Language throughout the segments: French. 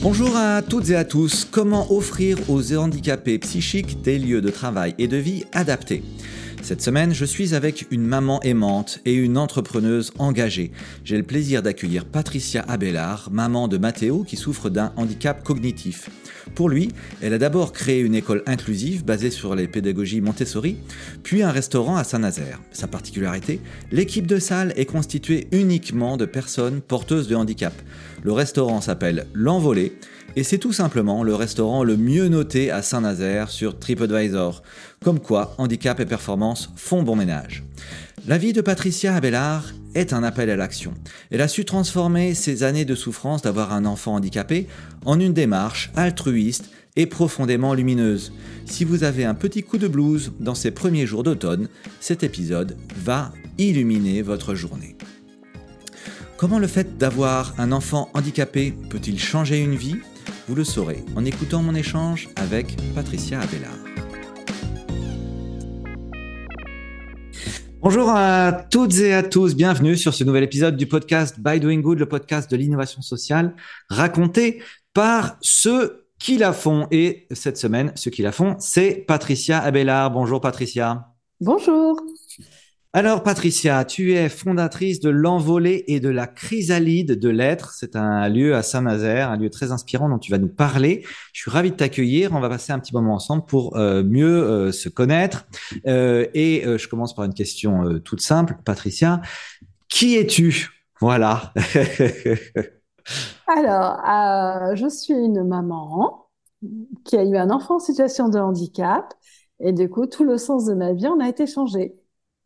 Bonjour à toutes et à tous. Comment offrir aux handicapés psychiques des lieux de travail et de vie adaptés? Cette semaine, je suis avec une maman aimante et une entrepreneuse engagée. J'ai le plaisir d'accueillir Patricia Abelard, maman de Matteo qui souffre d'un handicap cognitif. Pour lui, elle a d'abord créé une école inclusive basée sur les pédagogies Montessori, puis un restaurant à Saint-Nazaire. Sa particularité, l'équipe de salle est constituée uniquement de personnes porteuses de handicap. Le restaurant s'appelle L'Envolée et c'est tout simplement le restaurant le mieux noté à Saint-Nazaire sur TripAdvisor. Comme quoi, handicap et performance font bon ménage. La vie de Patricia Abelard est un appel à l'action. Elle a su transformer ses années de souffrance d'avoir un enfant handicapé en une démarche altruiste et profondément lumineuse. Si vous avez un petit coup de blues dans ces premiers jours d'automne, cet épisode va illuminer votre journée. Comment le fait d'avoir un enfant handicapé peut-il changer une vie? Vous le saurez en écoutant mon échange avec Patricia Abelard. Bonjour à toutes et à tous, bienvenue sur ce nouvel épisode du podcast By Doing Good, le podcast de l'innovation sociale, raconté par ceux qui la font. Et cette semaine, ceux qui la font, c'est Patricia Abelard. Bonjour Patricia. Bonjour. Alors Patricia, tu es fondatrice de l'Envolée et de la Chrysalide de l'être. C'est un lieu à Saint-Nazaire, un lieu très inspirant dont tu vas nous parler. Je suis ravi de t'accueillir. On va passer un petit moment ensemble pour euh, mieux euh, se connaître. Euh, et je commence par une question toute simple, Patricia. Qui es-tu? Voilà. Alors, je suis une maman qui a eu un enfant en situation de handicap. Et du coup, tout le sens de ma vie en a été changé.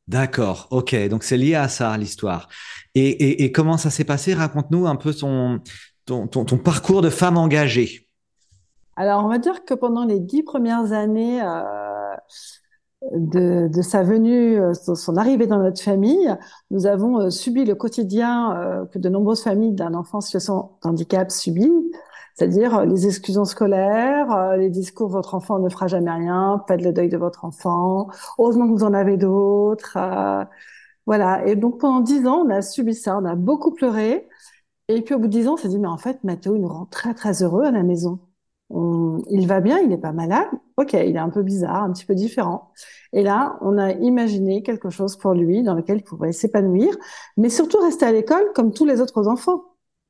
D'accord, ok, donc c'est lié à ça l'histoire. Et, comment ça s'est passé? Raconte-nous un peu ton, ton, parcours de femme engagée. Alors, on va dire que pendant les dix premières années euh, de, sa venue, euh, son arrivée dans notre famille, nous avons euh, subi le quotidien que de nombreuses familles d'un enfant en situation de handicap subissent, c'est-à-dire euh, les exclusions scolaires, euh, les discours votre enfant ne fera jamais rien, faites le deuil de votre enfant, heureusement que vous en avez d'autres. Euh, voilà. Et donc pendant dix ans, on a subi ça, on a beaucoup pleuré. Et puis au bout de dix ans, on s'est dit, mais en fait, Mathéo, il nous rend très très heureux à la maison. il va bien, il n'est pas malade. Ok, il est un peu bizarre, un petit peu différent. Et là, on a imaginé quelque chose pour lui dans lequel il pourrait s'épanouir, mais surtout rester à l'école comme tous les autres enfants.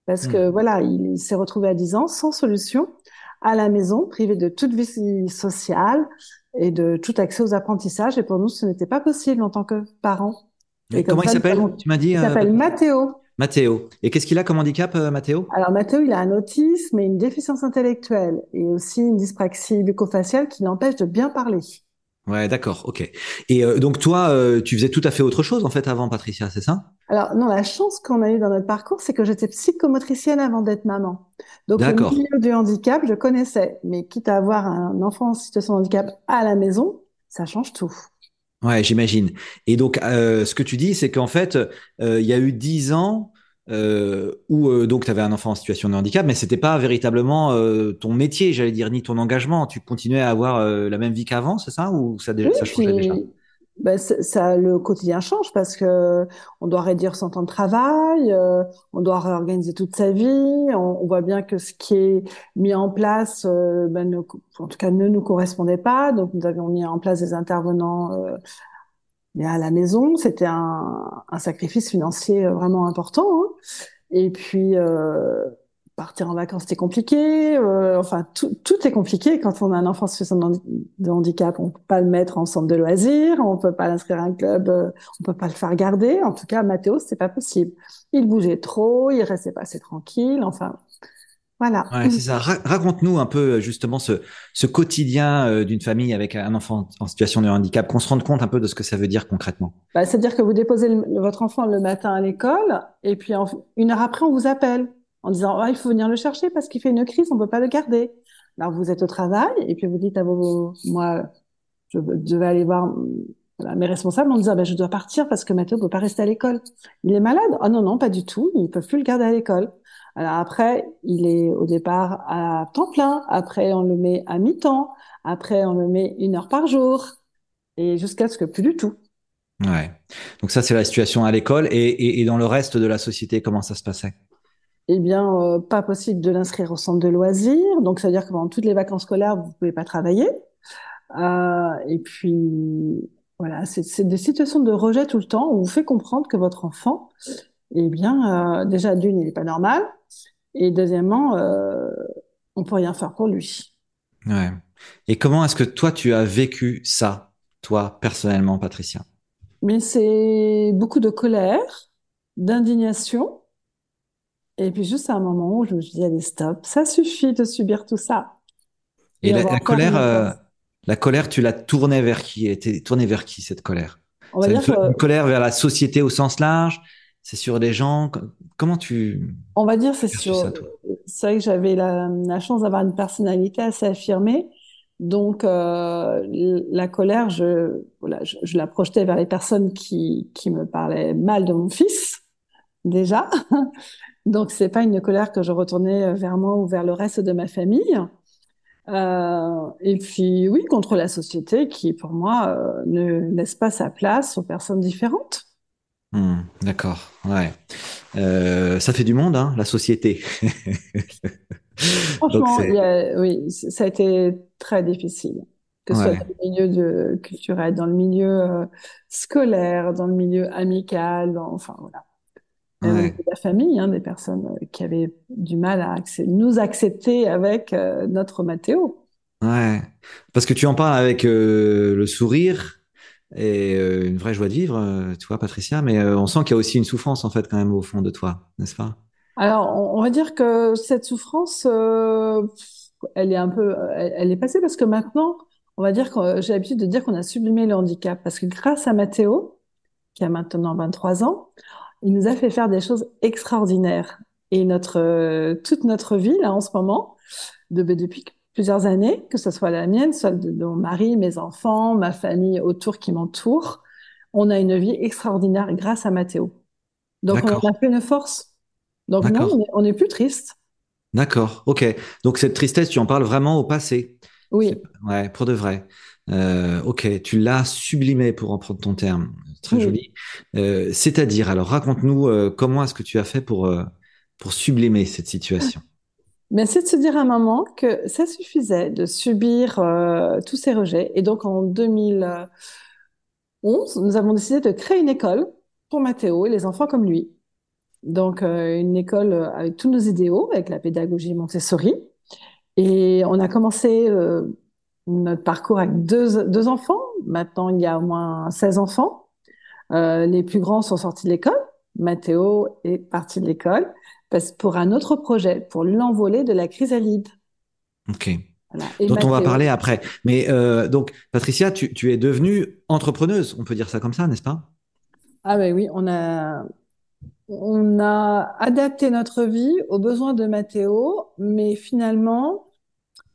Parce que mmh. voilà, il s'est retrouvé à 10 ans sans solution à la maison, privé de toute vie sociale et de tout accès aux apprentissages. Et pour nous, ce n'était pas possible en tant que parents. Et comment il s'appelle Tu m'as dit. Il euh, s'appelle Mathéo. Mathéo. Et qu'est-ce qu'il a comme handicap, euh, Mathéo Alors Mathéo, il a un autisme et une déficience intellectuelle et aussi une dyspraxie bucco-faciale qui l'empêche de bien parler. Ouais, d'accord, ok. Et euh, donc toi, euh, tu faisais tout à fait autre chose en fait avant, Patricia, c'est ça? Alors non, la chance qu'on a eue dans notre parcours, c'est que j'étais psychomotricienne avant d'être maman. Donc le milieu du handicap, je connaissais, mais quitte à avoir un enfant en situation de handicap à la maison, ça change tout. Ouais, j'imagine. Et donc, euh, ce que tu dis, c'est qu'en fait, il y a eu dix ans euh, où euh, donc tu avais un enfant en situation de handicap, mais c'était pas véritablement euh, ton métier, j'allais dire, ni ton engagement. Tu continuais à avoir euh, la même vie qu'avant, c'est ça, ou ça, ça changeait déjà? ben, ça, le quotidien change parce que on doit réduire son temps de travail, on doit réorganiser toute sa vie. On, on, voit bien que ce qui est mis en place, ben, ne, en tout cas, ne nous correspondait pas. Donc, nous avions mis en place des intervenants mais à la maison, c'était un, un, sacrifice financier euh, vraiment important. Hein. Et puis, euh, partir en vacances, c'était compliqué. Euh, enfin, tout, tout, est compliqué quand on a un enfant en situation de handicap. On peut pas le mettre en centre de loisirs, on peut pas l'inscrire à un club, euh, on peut pas le faire garder. En tout cas, Mathéo, c'est pas possible. Il bougeait trop, il restait pas assez tranquille. Enfin, voilà. Ouais, c'est ça. Raconte-nous un peu euh, justement ce, ce quotidien euh, d'une famille avec un enfant en situation de handicap, qu'on se rende compte un peu de ce que ça veut dire concrètement. Bah, C'est-à-dire que vous déposez votre enfant le matin à l'école et puis une heure après, on vous appelle en disant ah, il faut venir le chercher parce qu'il fait une crise, on peut pas le garder. Alors vous êtes au travail et puis vous dites à vos moi je, je vais aller voir mes responsables en disant bah, je dois partir parce que Mathieu peut pas rester à l'école. Il est malade Ah non non pas du tout, ils peuvent plus le garder à l'école. Alors après, il est au départ à temps plein. Après, on le met à mi-temps. Après, on le met une heure par jour. Et jusqu'à ce que plus du tout. Ouais. Donc ça, c'est la situation à l'école. Et, et, et, dans le reste de la société, comment ça se passait? Eh bien, euh, pas possible de l'inscrire au centre de loisirs. Donc, ça veut dire que pendant toutes les vacances scolaires, vous pouvez pas travailler. Euh, et puis, voilà, c'est des situations de rejet tout le temps. On vous fait comprendre que votre enfant, eh bien, euh, déjà, d'une, il n'est pas normal. Et deuxièmement, euh, on peut rien faire pour lui. Ouais. Et comment est-ce que toi, tu as vécu ça, toi, personnellement, Patricia? Mais c'est beaucoup de colère, d'indignation. Et puis juste à un moment où je me suis dit, allez, stop, ça suffit de subir tout ça. Et, la, colère, euh, la colère, tu l'as tournée vers qui? Elle était tournée vers qui cette colère? On va dire une, colère vers la société au sens large? C'est sur des gens. Comment tu On va dire c'est sur. C'est vrai que j'avais la, la chance d'avoir une personnalité assez affirmée donc euh, la colère, je, voilà, je, je, la projetais vers les personnes qui, qui me parlaient mal de mon fils déjà. Donc c'est pas une colère que je retournais vers moi ou vers le reste de ma famille. Euh, et puis oui, contre la société qui, pour moi, euh, ne laisse pas sa place aux personnes différentes. Hmm, D'accord, ouais. Euh, ça fait du monde, hein, la société. Franchement, oui, ça a été très difficile. Que ce soit dans le milieu de, culturel, dans le milieu euh, scolaire, dans le milieu amical, dans, enfin voilà. Ouais. la famille, hein, des personnes euh, qui avaient du mal à nous accepter avec euh, notre Mathéo. Ouais, parce que tu en parles avec le sourire et une vraie joie de vivre, tu vois, Patricia, mais on sent qu'il y a aussi une souffrance en fait quand même au fond de toi, n'est-ce pas? Alors, on, va dire que cette souffrance, euh, elle est un peu, elle, est passée parce que maintenant, on va dire que j'ai l'habitude de dire qu'on a sublimé le handicap parce que grâce à Mathéo, qui a maintenant 23 ans, il nous a fait faire des choses extraordinaires. Et notre, toute notre vie, là, en ce moment, de, depuis plusieurs années, que ce soit la mienne, celle de, mon mari, mes enfants, ma famille autour qui m'entoure, on a une vie extraordinaire grâce à Mathéo. Donc, on a fait une force. Donc non, on n'est plus triste. D'accord, ok. Donc cette tristesse, tu en parles vraiment au passé. Oui. Ouais, pour de vrai. Euh, ok, tu l'as sublimé pour en prendre ton terme. Très joli. Euh, c'est-à-dire, alors raconte-nous euh, comment est-ce que tu as fait pour, pour sublimer cette situation? Mais c'est de se dire à moment que ça suffisait de subir tous ces rejets. Et donc en 2011, nous avons décidé de créer une école pour Mathéo et les enfants comme lui. Donc, euh, une école euh, avec tous nos idéaux, avec la pédagogie Montessori. Et on a commencé euh, notre parcours avec deux, deux enfants. Maintenant, il y a au moins 16 enfants. les plus grands sont sortis de l'école. Mathéo est parti de l'école parce pour un autre projet, pour l'envolée de la chrysalide. Ok. Dont on va parler après. Mais donc, Patricia, tu, tu, es devenue entrepreneuse, on peut dire ça comme ça, n'est-ce pas? Ah ben oui, on a on a adapté notre vie aux besoins de Mathéo, mais finalement,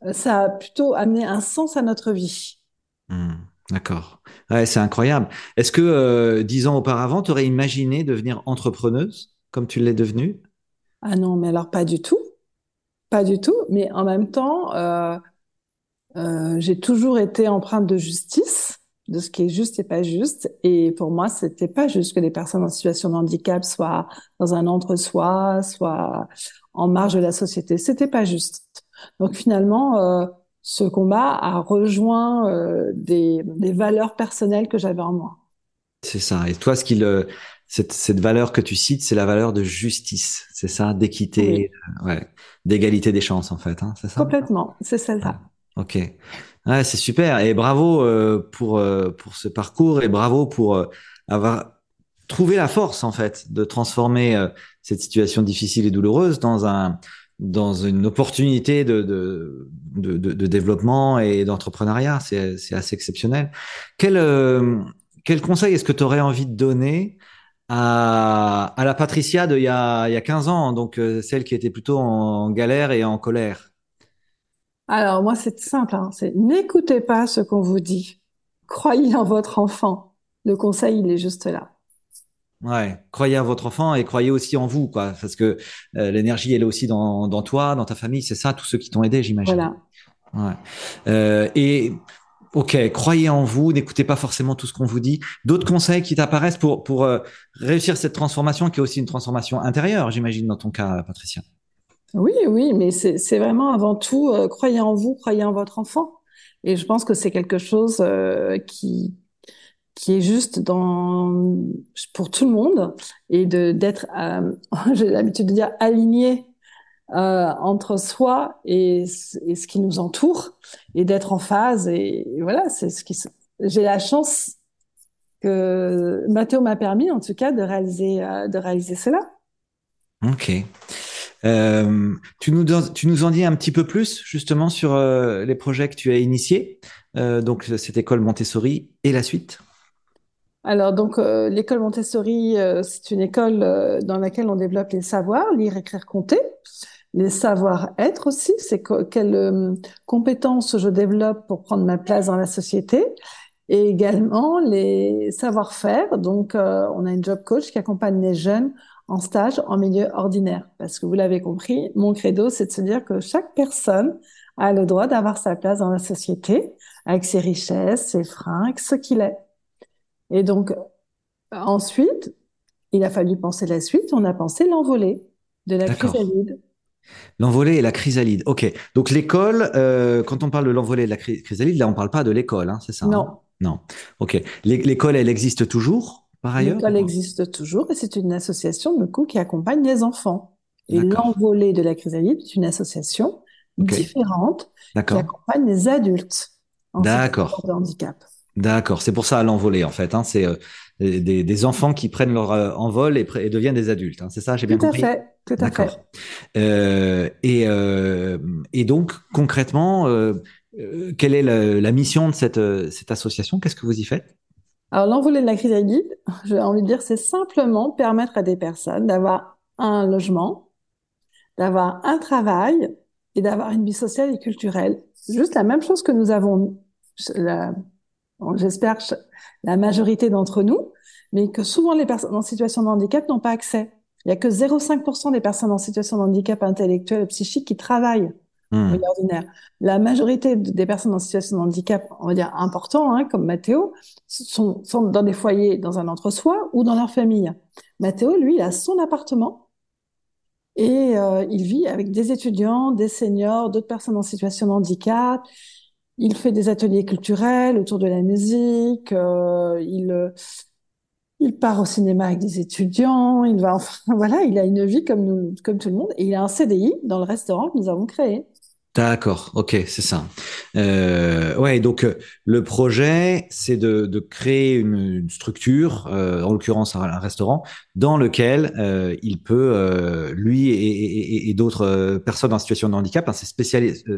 euh, ça a plutôt amené un sens à notre vie. Hmm, d'accord. Ouais, c'est incroyable. Est-ce que euh, dix ans auparavant, tu aurais imaginé devenir entrepreneuse comme tu l'es devenue? Ah non, mais alors pas du tout. Pas du tout. Mais en même temps, euh, j'ai toujours été empreinte de justice de ce qui est juste et pas juste. Et pour moi, c'était pas juste que les personnes en situation de handicap soient dans un entre-soi, soient en marge de la société. C'était pas juste. Donc finalement, euh, ce combat a rejoint euh, des, des, valeurs personnelles que j'avais en moi. C'est ça. Et toi, ce qui le, cette, cette valeur que tu cites, c'est la valeur de justice. C'est ça, d'équité, euh, ouais, d'égalité des chances en fait. Hein, c'est ça? Complètement. C'est celle-là. Ok. Ouais, c'est super et bravo euh, pour euh, pour ce parcours et bravo pour euh, avoir trouvé la force en fait de transformer cette situation difficile et douloureuse dans un dans une opportunité de de de, de, développement et d'entrepreneuriat. C'est c'est assez exceptionnel. Quel quel conseil est-ce que tu aurais envie de donner à, à la Patricia de il y a, il y a 15 ans, donc celle qui était plutôt en galère et en colère alors moi, c'est simple, hein, c'est n'écoutez pas ce qu'on vous dit. Croyez en votre enfant. Le conseil, il est juste là. Ouais, croyez en votre enfant et croyez aussi en vous, quoi, parce que euh, l'énergie, elle est aussi dans, dans toi, dans ta famille, c'est ça, tous ceux qui t'ont aidé, j'imagine. Voilà. Ouais. Euh, et Ok, croyez en vous, n'écoutez pas forcément tout ce qu'on vous dit. D'autres conseils qui t'apparaissent pour, euh, réussir cette transformation, qui est aussi une transformation intérieure, j'imagine, dans ton cas, Patricia? Oui, oui, mais c'est vraiment avant tout, euh, croyez en vous, croyez en votre enfant. Et je pense que c'est quelque chose euh, qui, est juste pour tout le monde et d'être, j'ai l'habitude de dire, aligné euh, entre soi et, et, ce qui nous entoure et d'être en phase. Et, voilà, c'est ce qui. J'ai la chance que Mathéo m'a permis, en tout cas, de réaliser, euh, de réaliser cela. Ok. Euh, tu, nous, tu nous en dis un petit peu plus justement sur euh, les projets que tu as initiés, euh, donc cette école Montessori et la suite? Alors donc l'école Montessori, c'est une école dans laquelle on développe les savoirs, lire, écrire, compter les savoir-être aussi, c'est quelles euh, compétences je développe pour prendre ma place dans la société, et également les savoir-faire. Donc, euh, on a une job coach qui accompagne les jeunes en stage en milieu ordinaire, parce que vous l'avez compris, mon credo, c'est de se dire que chaque personne a le droit d'avoir sa place dans la société, avec ses richesses, ses freins, avec ce qu'il est. Et donc, ensuite, il a fallu penser la suite, on a pensé l'envolée de la chrysalide. L'envolée et la chrysalide. Ok. Donc l'école, euh, quand on parle de l'envolée et de la chrysalide, là on parle pas de l'école, hein, c'est ça Non. Hein? Non. Ok. L'école, elle existe toujours, par ailleurs L'école existe toujours et c'est une association de coup qui accompagne les enfants. Et l'envolée de la chrysalide est une association différente qui accompagne les adultes en D'accord. de handicap. D'accord. C'est pour ça l'envolée en fait. Hein, c'est euh, des, des, enfants qui prennent leur euh, envol et, et, deviennent des adultes. Hein. C'est ça, j'ai bien compris. Tout à fait, tout à fait. Euh, et, euh, et donc concrètement, euh, quelle est la, la, mission de cette, cette association? Qu'est-ce que vous y faites? Alors l'envolée de la crise chrysalide, j'ai envie de dire, c'est simplement permettre à des personnes d'avoir un logement, d'avoir un travail et d'avoir une vie sociale et culturelle. Juste la même chose que nous avons. J'espère la majorité d'entre nous, mais que souvent les personnes en situation de handicap n'ont pas accès. Il n'y a que 0,5% des personnes en situation de handicap intellectuel et psychique qui travaillent mmh. ordinaire. La majorité des personnes en situation de handicap, on va dire important, hein, comme Mathéo, sont, sont dans des foyers, dans un entre-soi ou dans leur famille. Mathéo, lui, il a son appartement et euh, il vit avec des étudiants, des seniors, d'autres personnes en situation de handicap. Il fait des ateliers culturels autour de la musique. Euh, il il part au cinéma avec des étudiants. Il va enfin voilà, il a une vie comme nous, comme tout le monde. Et il a un CDI dans le restaurant que nous avons créé. D'accord, ok, c'est ça. Euh, ouais, donc euh, le projet, c'est de, de, créer une, une structure, euh, en l'occurrence un, restaurant, dans lequel euh, il peut, euh, lui et, et, et d'autres euh, personnes en situation de handicap, hein, c'est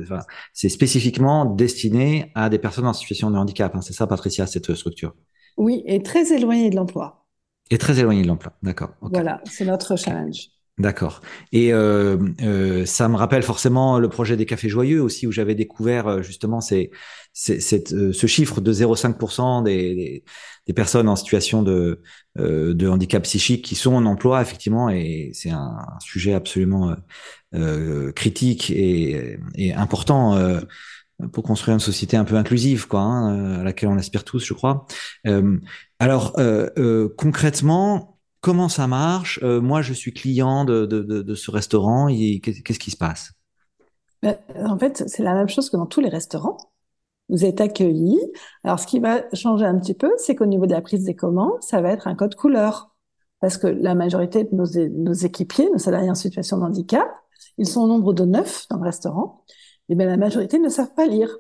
enfin, c'est spécifiquement destiné à des personnes en situation de handicap. Hein, c'est ça, Patricia, cette structure? Oui, et très éloigné de l'emploi. Et très éloigné de l'emploi, d'accord. Voilà, c'est notre challenge. D'accord. Et euh, euh, ça me rappelle forcément le projet des cafés joyeux aussi, où j'avais découvert euh, justement ces, ces, cette, euh, ce chiffre de 0,5% des, des, personnes en situation de, euh, de handicap psychique qui sont en emploi, effectivement, et c'est un, sujet absolument critique et, et important pour construire une société un peu inclusive, quoi, hein, à laquelle on aspire tous, je crois. alors, concrètement, comment ça marche? Euh, Moi, je suis client de, ce restaurant. Qu'est-ce qui se passe? Ben, En fait, c'est la même chose que dans tous les restaurants. Vous êtes accueillis. Alors, ce qui va changer un petit peu, c'est qu'au niveau de la prise des commandes, ça va être un code couleur. Parce que la majorité de nos, nos équipiers, nos salariés en situation de handicap, ils sont au nombre de neuf dans le restaurant. Et bien, la majorité ne savent pas lire.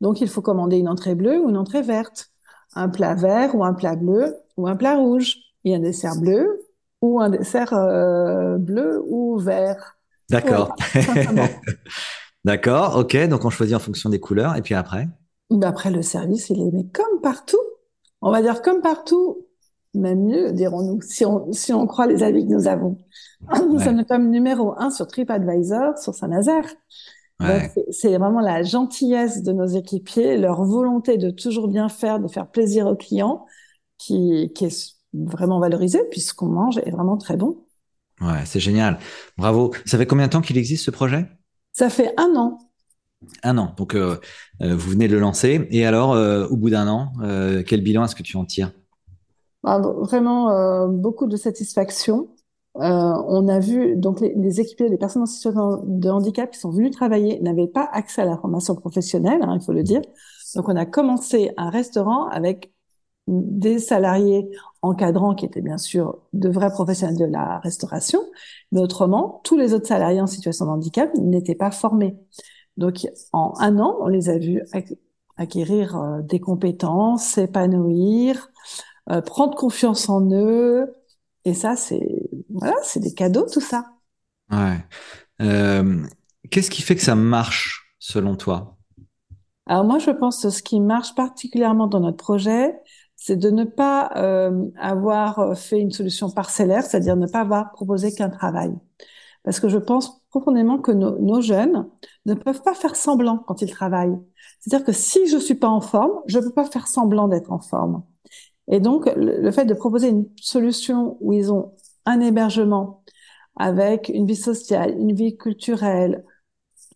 Donc, il faut commander une entrée bleue ou une entrée verte, un plat vert ou un plat bleu ou un plat rouge et un dessert bleu ou un dessert euh, bleu ou vert. D'accord. D'accord, ok. Donc on choisit en fonction des couleurs et puis après? Après le service, il est mais comme partout. On va dire comme partout, même mieux, dirons-nous, si on, si on croit les avis que nous avons. Nous sommes comme numéro un sur TripAdvisor, sur Saint-Nazaire. C'est vraiment la gentillesse de nos équipiers, leur volonté de toujours bien faire, de faire plaisir aux clients, qui, qui est vraiment valorisé puisqu'on mange est vraiment très bon. Ouais, c'est génial. Bravo. Ça fait combien de temps qu'il existe ce projet? Ça fait un an. Un an. Donc, euh, euh, vous venez de le lancer. Et alors, euh, au bout d'un an, quel bilan est-ce que tu en tires? Bah, Vraiment beaucoup de satisfaction. on a vu donc les, les, équipiers, les personnes en situation de handicap qui sont venus travailler n'avaient pas accès à la formation professionnelle, hein, il faut le dire. Donc, on a commencé un restaurant avec des salariés encadrants qui étaient bien sûr de vrais professionnels de la restauration, mais autrement, tous les autres salariés en situation de handicap n'étaient pas formés. Donc, en un an, on les a vus acquérir euh, des compétences, s'épanouir, euh, prendre confiance en eux. Et ça, c'est voilà, c'est des cadeaux, tout ça. Ouais. Euh, Qu'est-ce qui fait que ça marche, selon toi? Alors moi, je pense que ce qui marche particulièrement dans notre projet, c'est de ne pas euh, avoir fait une solution parcellaire, c'est-à-dire ne pas avoir proposé qu'un travail. Parce que je pense profondément que nos, jeunes ne peuvent pas faire semblant quand ils travaillent. C'est-à-dire que si je suis pas en forme, je ne peux pas faire semblant d'être en forme. Et donc, le, fait de proposer une solution où ils ont un hébergement avec une vie sociale, une vie culturelle,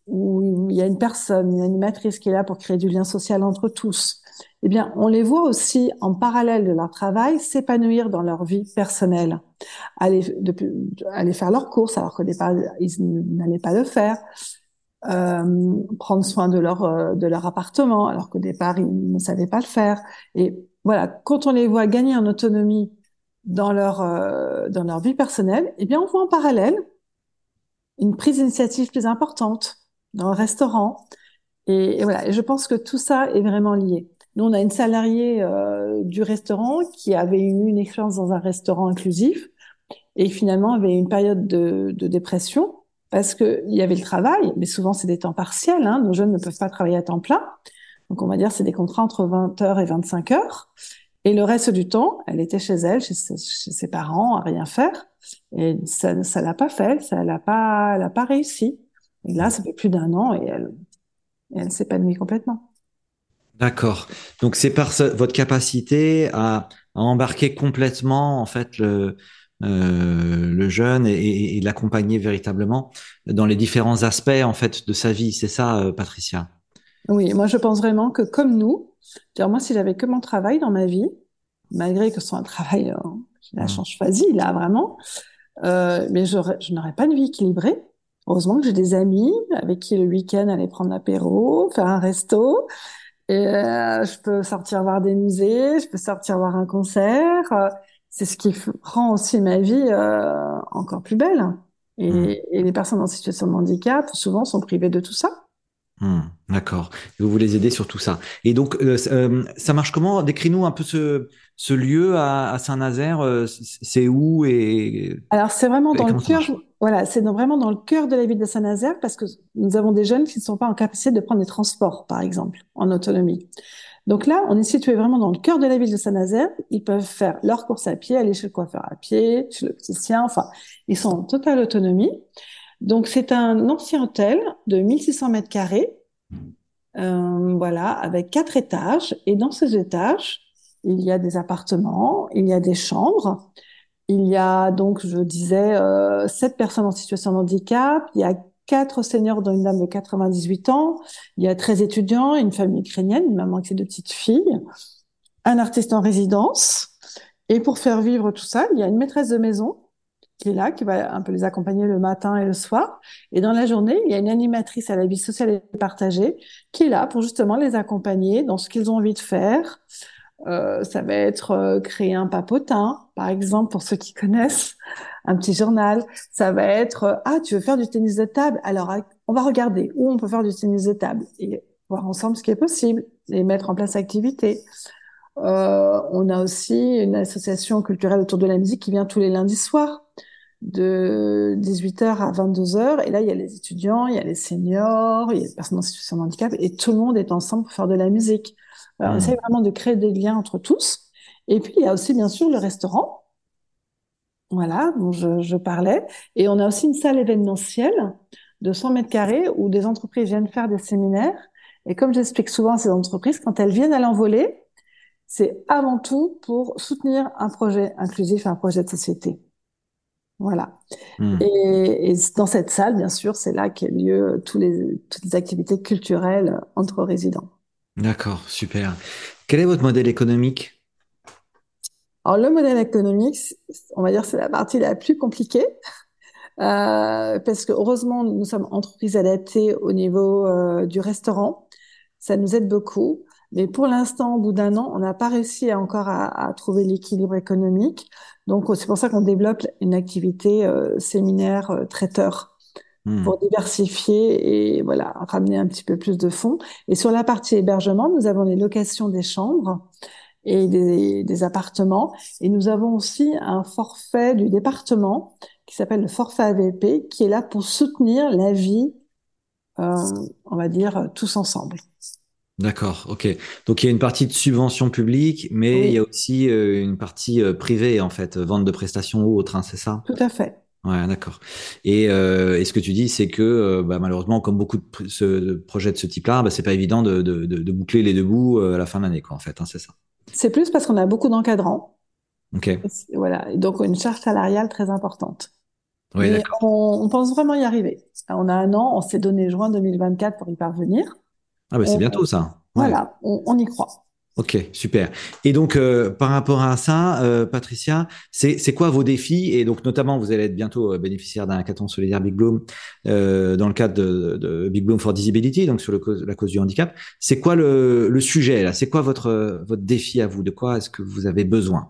où il y a une personne, une animatrice qui est là pour créer du lien social entre tous, eh bien, on les voit aussi en parallèle de leur travail s'épanouir dans leur vie personnelle, aller, aller faire leurs courses alors qu'au départ ils n'allaient pas le faire, euh, prendre soin de leur euh, de leur appartement alors qu'au départ ils ne savaient pas le faire. Et voilà, quand on les voit gagner en autonomie dans leur euh, dans leur vie personnelle, eh bien on voit en parallèle une prise d'initiative plus importante dans le restaurant. Et, et voilà, et je pense que tout ça est vraiment lié. Nous, on a une salariée euh, du restaurant qui avait eu une expérience dans un restaurant inclusif et finalement avait une période de, de dépression parce qu'il y avait le travail, mais souvent c'est des temps partiels. Hein, nos jeunes ne peuvent pas travailler à temps plein. Donc on va dire c'est des contrats entre 20 heures et 25 heures. Et le reste du temps, elle était chez elle, chez, ses parents, à rien faire. Et ça, ça l'a pas fait, ça l'a pas, elle a pas réussi. Et là, ça fait plus d'un an et elle, elle s'épanouit complètement. D'accord. Donc c'est par votre capacité à, embarquer complètement en fait le, euh, le jeune et, l'accompagner véritablement dans les différents aspects en fait de sa vie. C'est ça, euh, Patricia? Oui, moi je pense vraiment que comme nous, moi si j'avais que mon travail dans ma vie, malgré que ce soit un travail, euh, la mmh. chance choisie là vraiment, euh, mais je n'aurais pas de vie équilibrée. Heureusement que j'ai des amis avec qui le week-end aller prendre l'apéro, faire un resto, et euh, je peux sortir voir des musées, je peux sortir voir un concert. C'est ce qui rend aussi ma vie euh, encore plus belle. Et, mmh. et, les personnes en situation de handicap, souvent, sont privées de tout ça. Mmh, D'accord. Vous voulez aider sur tout ça. Et donc, euh, euh, ça marche comment? Décris-nous un peu ce, ce lieu à, à Saint-Nazaire. c'est où et Alors, c'est vraiment dans le cœur. Voilà, c'est vraiment dans le cœur de la ville de Saint-Nazaire parce que nous avons des jeunes qui ne sont pas en capacité de prendre des transports, par exemple, en autonomie. Donc là, on est situé vraiment dans le cœur de la ville de Saint-Nazaire. Ils peuvent faire leurs courses à pied, aller chez le coiffeur à pied, chez l'opticien. Enfin, ils sont en totale autonomie. Donc c'est un ancien hôtel de 1600 mètres carrés, euh, voilà, avec quatre étages. Et dans ces étages, il y a des appartements, il y a des chambres. Il y a donc, je disais, euh, sept personnes en situation de handicap. Il y a quatre seniors dont une dame de 98 ans. Il y a 13 étudiants, une famille ukrainienne, une maman avec ses deux petites filles, un artiste en résidence. Et pour faire vivre tout ça, il y a une maîtresse de maison qui est là, qui va un peu les accompagner le matin et le soir. Et dans la journée, il y a une animatrice à la vie sociale et partagée qui est là pour justement les accompagner dans ce qu'ils ont envie de faire, euh, ça va être euh, créer un papotin, par exemple, pour ceux qui connaissent, un petit journal. Ça va être, euh, ah, tu veux faire du tennis de table? Alors, on va regarder où on peut faire du tennis de table et voir ensemble ce qui est possible et mettre en place l'activité. on a aussi une association culturelle autour de la musique qui vient tous les lundis soirs de 18h à 22h. Et là, il y a les étudiants, il y a les seniors, il y a les personnes en situation de handicap et tout le monde est ensemble pour faire de la musique. Alors, on hmm. essaie vraiment de créer des liens entre tous. Et puis, il y a aussi, bien sûr, le restaurant. Voilà, dont je, je parlais. Et on a aussi une salle événementielle de 100 mètres carrés où des entreprises viennent faire des séminaires. Et comme j'explique souvent à ces entreprises, quand elles viennent à l'envoler, c'est avant tout pour soutenir un projet inclusif, un projet de société. Voilà. Hmm. Et, et dans cette salle, bien sûr, c'est là qu'ont lieu tous les, toutes les activités culturelles entre résidents. D'accord, super. Quel est votre modèle économique? Alors, le modèle économique, on va dire, c'est la partie la plus compliquée. Euh, parce que heureusement, nous sommes entreprises adaptées au niveau euh, du restaurant. Ça nous aide beaucoup. Mais pour l'instant, au bout d'un an, on n'a pas réussi encore à, à trouver l'équilibre économique. Donc, c'est pour ça qu'on développe une activité euh, séminaire euh, traiteur Hmm. pour diversifier et voilà, ramener un petit peu plus de fonds. Et sur la partie hébergement, nous avons les locations des chambres et des, des appartements. Et nous avons aussi un forfait du département qui s'appelle le forfait AVP, qui est là pour soutenir la vie, euh, on va dire, tous ensemble. D'accord, ok. Donc il y a une partie de subvention publique, mais il y a aussi euh, une partie euh, privée, en fait, vente de prestations ou autre, hein, c'est ça? tout à fait. Ouais, d'accord. Et, euh, et ce que tu dis, c'est que euh, bah, malheureusement, comme beaucoup de, pr- ce, de projets de ce type-là, bah, c'est pas évident de, de, boucler les deux bouts euh, à la fin de l'année, quoi, en fait, hein, c'est ça. C'est plus parce qu'on a beaucoup d'encadrants. Ok. Voilà. Donc, une charge salariale très importante. Oui, on pense vraiment y arriver. On a un an, on s'est donné juin 2024 pour y parvenir. Ah bah c'est bientôt ça. Ouais. voilà, on, on y croit. Ok, super. Et donc euh, par rapport à ça, euh, Patricia, c'est quoi vos défis? Et donc notamment, vous allez être bientôt euh, bénéficiaire d'un hackathon solidaire Big Bloom euh, dans le cadre de, de Big Bloom for Disability, donc sur le cause, la cause du handicap. C'est quoi le, le sujet là? C'est quoi votre votre défi à vous? De quoi est-ce que vous avez besoin?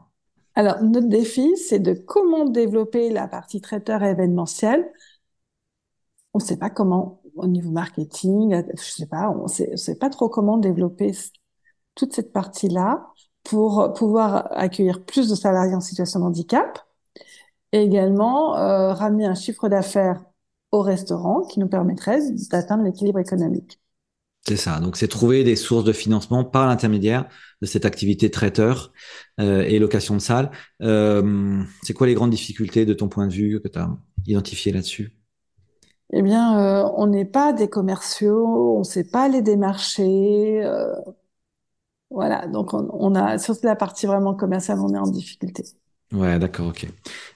Alors, notre défi, c'est de comment développer la partie traiteur événementiel. On ne sait pas comment, au niveau marketing, je sais pas, on sait, sait pas trop comment développer toute cette partie-là pour pouvoir accueillir plus de salariés en situation de handicap et également euh, ramener un chiffre d'affaires au restaurant qui nous permettrait d'atteindre l'équilibre économique. C'est ça. Donc, c'est trouver des sources de financement par l'intermédiaire de cette activité traiteur euh, et location de salle. Euh, c'est quoi les grandes difficultés de ton point de vue que tu as identifié là-dessus? Eh bien, euh, on n'est pas des commerciaux, on ne sait pas les démarcher. euh, voilà, donc on, a, sur la partie vraiment commerciale, on est en difficulté. Ouais, d'accord, ok.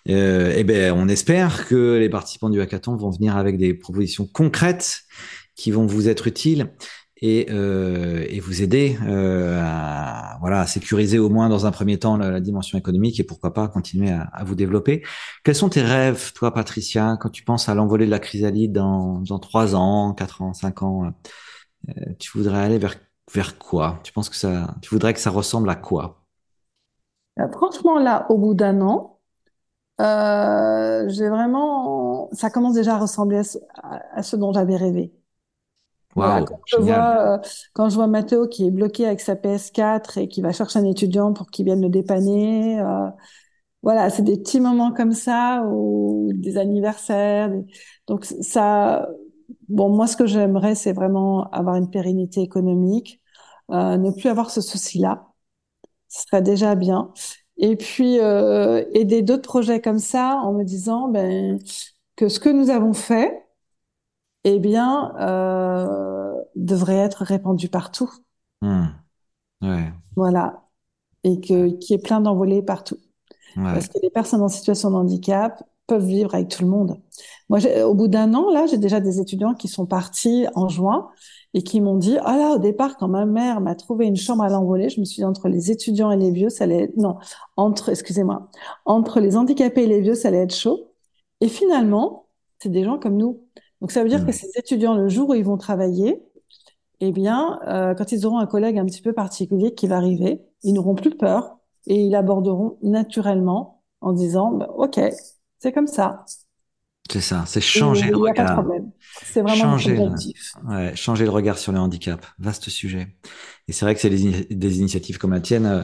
Euh, eh ben, on espère que les participants du hackathon vont venir avec des propositions concrètes qui vont vous être utiles et, euh, et vous aider euh, à, voilà, à sécuriser au moins dans un premier temps la, dimension économique et pourquoi pas continuer à, vous développer. Quels sont tes rêves, toi, Patricia, quand tu penses à l'envolée de la chrysalide dans, dans trois ans, quatre ans, cinq ans, euh, tu voudrais aller vers, vers quoi? Tu penses que ça, tu voudrais que ça ressemble à quoi? Euh, franchement, là, au bout d'un an, euh, j'ai vraiment, ça commence déjà à ressembler à ce dont j'avais rêvé. Voilà, quand je vois, euh, quand je vois Mathéo qui est bloqué avec sa PS4 et qui va chercher un étudiant pour qu'il vienne le dépanner, euh, voilà, c'est des petits moments comme ça ou des anniversaires. des- Donc ça, bon, moi ce que j'aimerais, c'est vraiment avoir une pérennité économique, euh, ne plus avoir ce souci-là, ce serait déjà bien. Et puis euh, aider d'autres projets comme ça en me disant ben que ce que nous avons fait, eh bien, euh, devrait être répandu partout. Hmm, ouais, Voilà. Et qu'il y ait plein d'envolées partout. ouais. Parce que les personnes en situation de handicap peuvent vivre avec tout le monde. Moi, au bout d'un an, là, j'ai déjà des étudiants qui sont partis en juin et qui m'ont dit, ah là, au départ, quand ma mère m'a trouvé une chambre à l'envolée, je me suis dit, entre les étudiants et les vieux, ça allait être, non, entre, excusez-moi, entre les handicapés et les vieux, ça allait être chaud. Et finalement, c'est des gens comme nous. Donc, ça veut dire que Hmm. ces étudiants, le jour où ils vont travailler, eh bien, euh, quand ils auront un collègue un petit peu particulier qui va arriver, ils n'auront plus peur et ils l'aborderont naturellement en disant, bah, OK, c'est comme ça. C'est ça, c'est changer le regard. C'est vraiment Changer le, ouais, changer le regard sur le handicap. Vaste sujet. Et c'est vrai que c'est des initiatives comme la tienne, euh,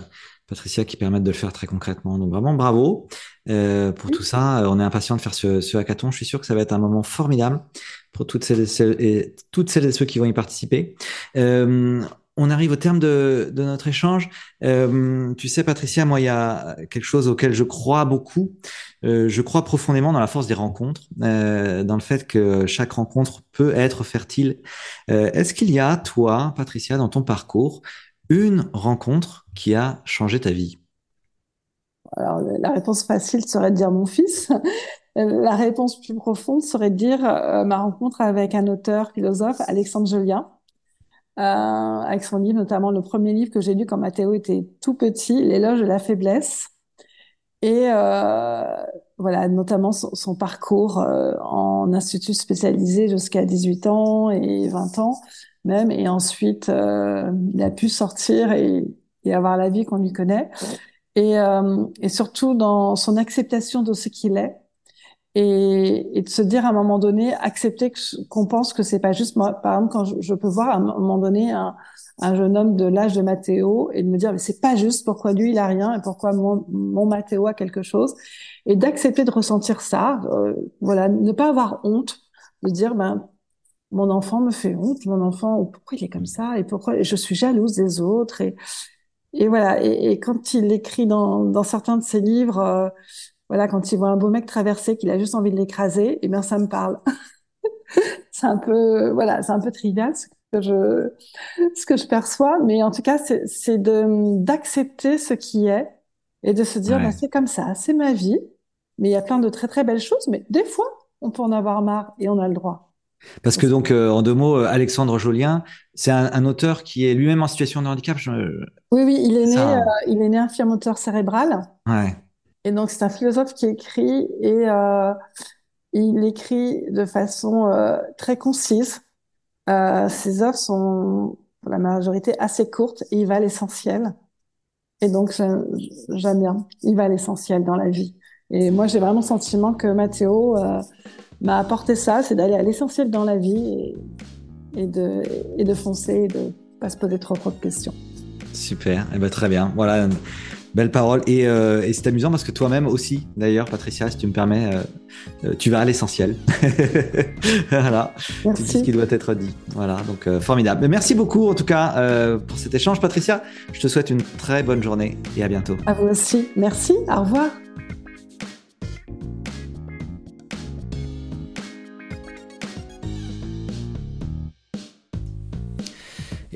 Patricia, qui permettent de le faire très concrètement. Donc vraiment bravo euh, pour tout ça. Euh, On est impatient de faire ce, ce hackathon. Je suis sûr que ça va être un moment formidable pour toutes celles et, celles- et- toutes celles et ceux qui vont y participer. Euh, on arrive au terme de, de notre échange. Euh, tu sais, Patricia, moi, il y a quelque chose auquel je crois beaucoup. Euh, je crois profondément dans la force des rencontres, euh, dans le fait que chaque rencontre peut être fertile. Euh, est-ce qu'il y a, toi, Patricia, dans ton parcours, une rencontre qui a changé ta vie? Alors, la réponse facile serait de dire mon fils. la réponse plus profonde serait de dire ma rencontre avec un auteur philosophe, Alexandre Julien, avec son livre, notamment le premier livre que j'ai lu quand Mathéo était tout petit, L'éloge de la faiblesse. Et voilà, notamment son, parcours en institut spécialisé jusqu'à 18 ans et 20 ans même. Et ensuite, il a pu sortir et, et avoir la vie qu'on lui connaît et, euh, et surtout dans son acceptation de ce qu'il est et, et, de se dire à un moment donné, accepter qu'on pense que c'est pas juste moi. Par exemple, quand je, peux voir à un moment donné un, un jeune homme de l'âge de Mathéo et de me dire mais c'est pas juste pourquoi lui il a rien et pourquoi mon, mon Mathéo a quelque chose et d'accepter de ressentir ça, euh, voilà, ne pas avoir honte de dire ben mon enfant me fait honte, mon enfant pourquoi il est comme ça et pourquoi je suis jalouse des autres et et voilà, et, quand il écrit dans, dans, certains de ses livres, euh, voilà, quand il voit un beau mec traverser, qu'il a juste envie de l'écraser, et eh bien ça me parle. c'est un peu, voilà, c'est un peu trivial ce que je, ce que je perçois, mais en tout cas, c'est de d'accepter ce qui est et de se dire, bah, c'est comme ça, c'est ma vie, mais il y a plein de très très belles choses, mais des fois, on peut en avoir marre et on a le droit. Parce que donc, euh, en deux mots, euh, Alexandre Jolien, c'est un, auteur qui est lui-même en situation de handicap. Oui, oui, il est né, euh, il est né cérébral. Ouais. Et donc, c'est un philosophe qui écrit et il écrit de façon très concise. ses œuvres sont, pour la majorité, assez courtes et il va à l'essentiel. Et donc, j'aime bien. Il va à l'essentiel dans la vie. Et moi, j'ai vraiment le sentiment que Mathéo m'a apporté ça, c'est d'aller à l'essentiel dans la vie et, de, et de foncer et de pas se poser trop trop de questions. Super, eh ben, très bien. Voilà, belle parole. Et, euh, et c'est amusant parce que toi-même aussi, d'ailleurs, Patricia, si tu me permets, euh, euh, tu vas à l'essentiel. voilà, merci. ce qui doit être dit. Voilà, donc formidable. Mais merci beaucoup en tout cas pour cet échange, Patricia. Je te souhaite une très bonne journée et à bientôt. À vous aussi. Merci. Au revoir.